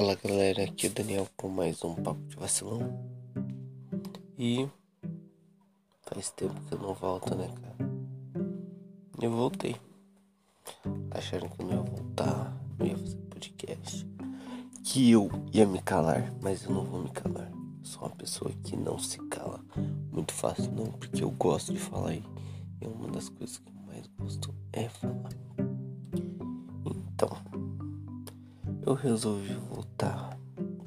Fala galera, aqui é o Daniel com mais um Papo de Vacilão. E faz tempo que eu não volto, né, cara? Eu voltei. Acharam que eu não ia voltar, não ia fazer podcast. Que eu ia me calar, mas eu não vou me calar. Sou uma pessoa que não se cala muito fácil, não, porque eu gosto de falar e é uma das coisas que eu mais gosto é falar. Eu resolvi voltar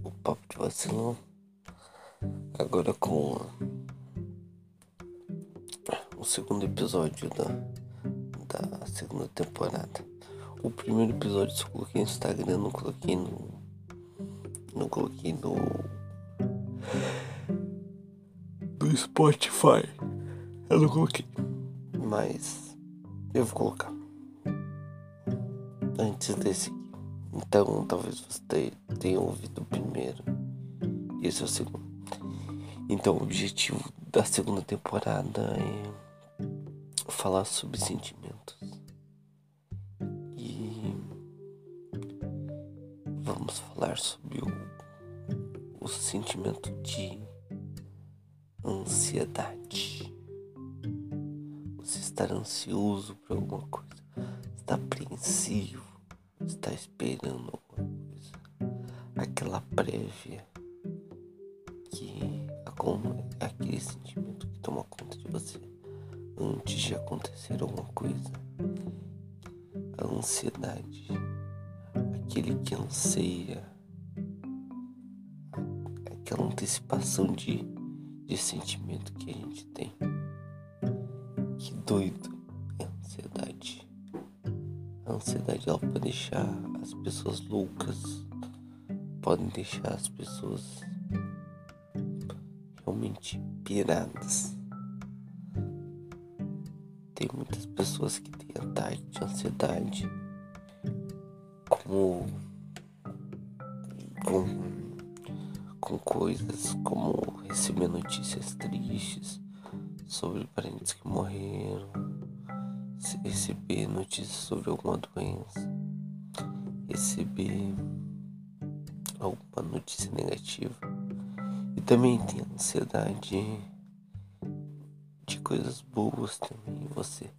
o papo de vacilão agora com o segundo episódio da, da segunda temporada. O primeiro episódio eu coloquei no Instagram, não coloquei no. Não coloquei no. Do Spotify. Eu não coloquei. Mas eu vou colocar. Antes desse. Então talvez você tenha ouvido o primeiro. E esse é o segundo. Então o objetivo da segunda temporada é falar sobre sentimentos. E vamos falar sobre o, o sentimento de ansiedade. Você estar ansioso por alguma coisa, está apreensivo está esperando alguma coisa. Aquela prévia que aquele sentimento que toma conta de você antes de acontecer alguma coisa. A ansiedade, aquele que anseia, aquela antecipação de, de sentimento que a gente tem. Que doido ansiedade ela pode deixar as pessoas loucas, podem deixar as pessoas realmente piradas. Tem muitas pessoas que têm ataque de ansiedade, como com, com coisas como receber notícias tristes sobre parentes que morreram receber notícias sobre alguma doença, receber alguma notícia negativa. E também tem ansiedade de coisas boas também. Você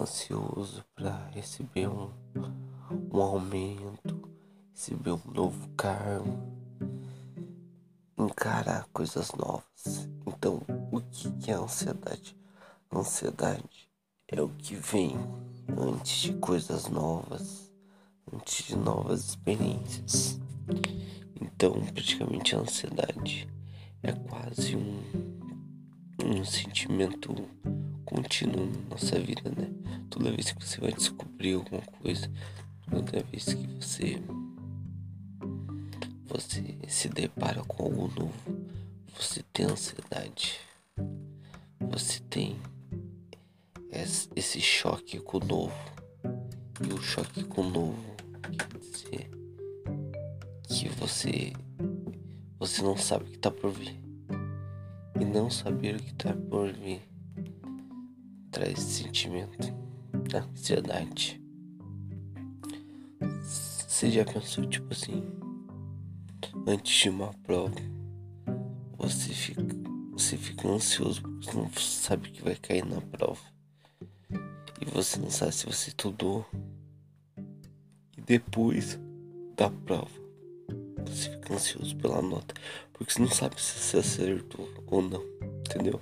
ansioso para receber um, um aumento, receber um novo cargo, encarar coisas novas. Então, o que é ansiedade? Ansiedade é o que vem antes de coisas novas, antes de novas experiências. Então, praticamente a ansiedade é quase um, um sentimento contínuo na nossa vida, né? Toda vez que você vai descobrir alguma coisa, toda vez que você você se depara com algo novo, você tem ansiedade. Você tem esse choque com o novo. E o choque com o novo quer dizer que você você não sabe o que está por vir. E não saber o que está por vir traz sentimento da ansiedade. Você já pensou tipo assim, antes de uma prova, você fica, você fica ansioso porque não sabe o que vai cair na prova e você não sabe se você estudou. E depois da prova, você fica ansioso pela nota, porque você não sabe se você acertou ou não, entendeu?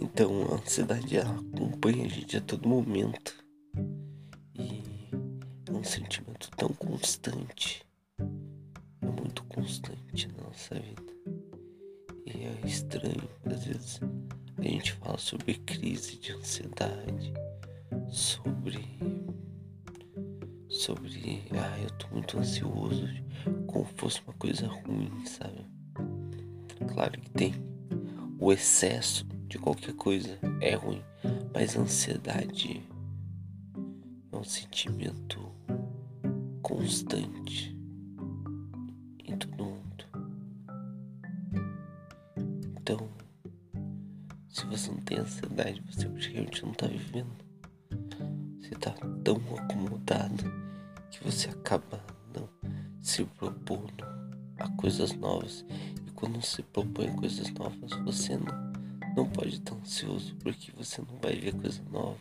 Então a ansiedade acompanha a gente a todo momento. E é um sentimento tão constante. É muito constante na nossa vida. E é estranho, às vezes a gente fala sobre crise de ansiedade, sobre. sobre. Ah, eu tô muito ansioso, como fosse uma coisa ruim, sabe? Claro que tem. O excesso de qualquer coisa é ruim, mas a ansiedade é um sentimento constante você não tem ansiedade, você praticamente não tá vivendo. Você tá tão acomodado que você acaba não se propondo a coisas novas. E quando se propõe coisas novas, você não, não pode estar ansioso porque você não vai ver coisa nova,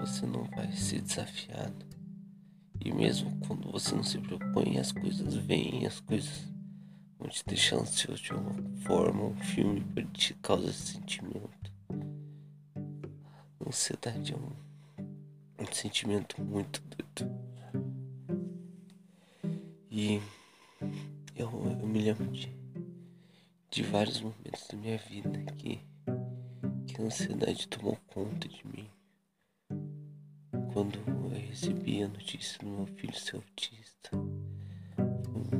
você não vai ser desafiado. E mesmo quando você não se propõe, as coisas vêm, as coisas te deixar ansioso de uma forma. Um filme te causar esse sentimento. Ansiedade é um, um sentimento muito doido. E eu, eu me lembro de, de vários momentos da minha vida que, que a ansiedade tomou conta de mim. Quando eu recebi a notícia do meu filho ser autista,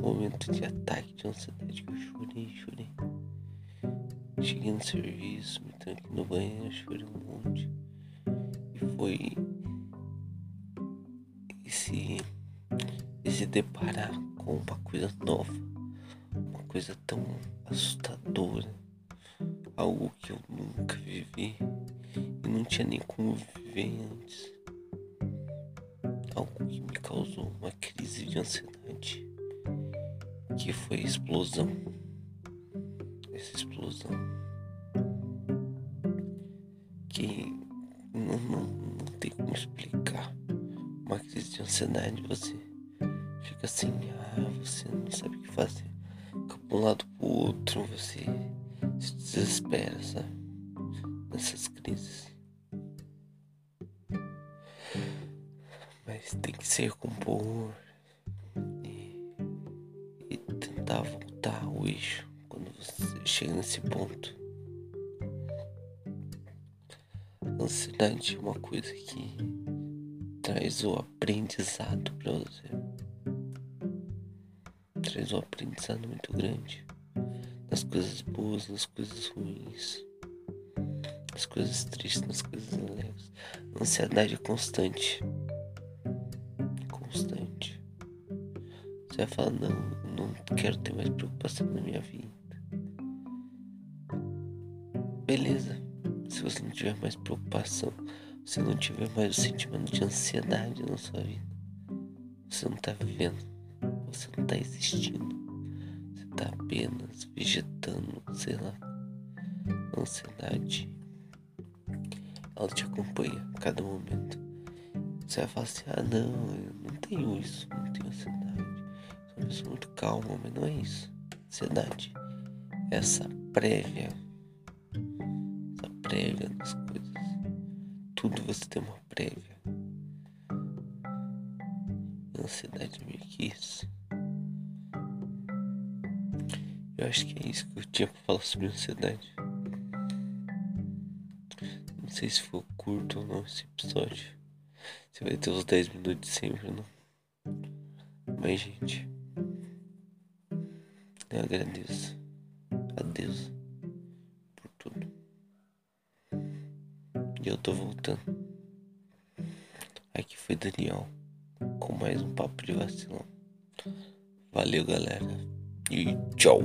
momento de ataque de ansiedade que eu chorei, chorei. Cheguei no serviço, me tranquei no banheiro, chorei um monte. E foi esse, esse deparar com uma coisa nova, uma coisa tão assustadora, algo que eu nunca vivi e não tinha nem como viver antes. Algo que me causou uma crise de ansiedade, foi explosão. Essa explosão que não, não, não tem como explicar. Uma crise de ansiedade, você fica assim, ah, você não sabe o que fazer. Fica pra um lado pro outro, você se desespera, sabe? Nessas crises. Mas tem que ser compor tentar voltar ao eixo quando você chega nesse ponto. A ansiedade é uma coisa que traz o aprendizado para você traz um aprendizado muito grande nas coisas boas, nas coisas ruins, nas coisas tristes, nas coisas alegres. A ansiedade é constante. Constante. Você vai falar, não, não quero ter mais preocupação na minha vida. Beleza. Se você não tiver mais preocupação, se não tiver mais o sentimento de ansiedade na sua vida, você não tá vivendo. Você não está existindo. Você está apenas vegetando, sei lá. A ansiedade. Ela te acompanha a cada momento. Você vai falar assim, ah não, eu não tenho isso, não tenho ansiedade. Sou muito calma, mas não é isso. Ansiedade. É essa prévia. Essa prévia das coisas. Tudo você tem uma prévia. Ansiedade meio que isso. Eu acho que é isso que eu tinha pra falar sobre ansiedade. Não sei se for curto ou não esse episódio. Você vai ter os 10 minutos sempre, não? Mas, gente, eu agradeço a Deus por tudo. E eu tô voltando. Aqui foi Daniel com mais um papo de vacilão. Valeu, galera e tchau.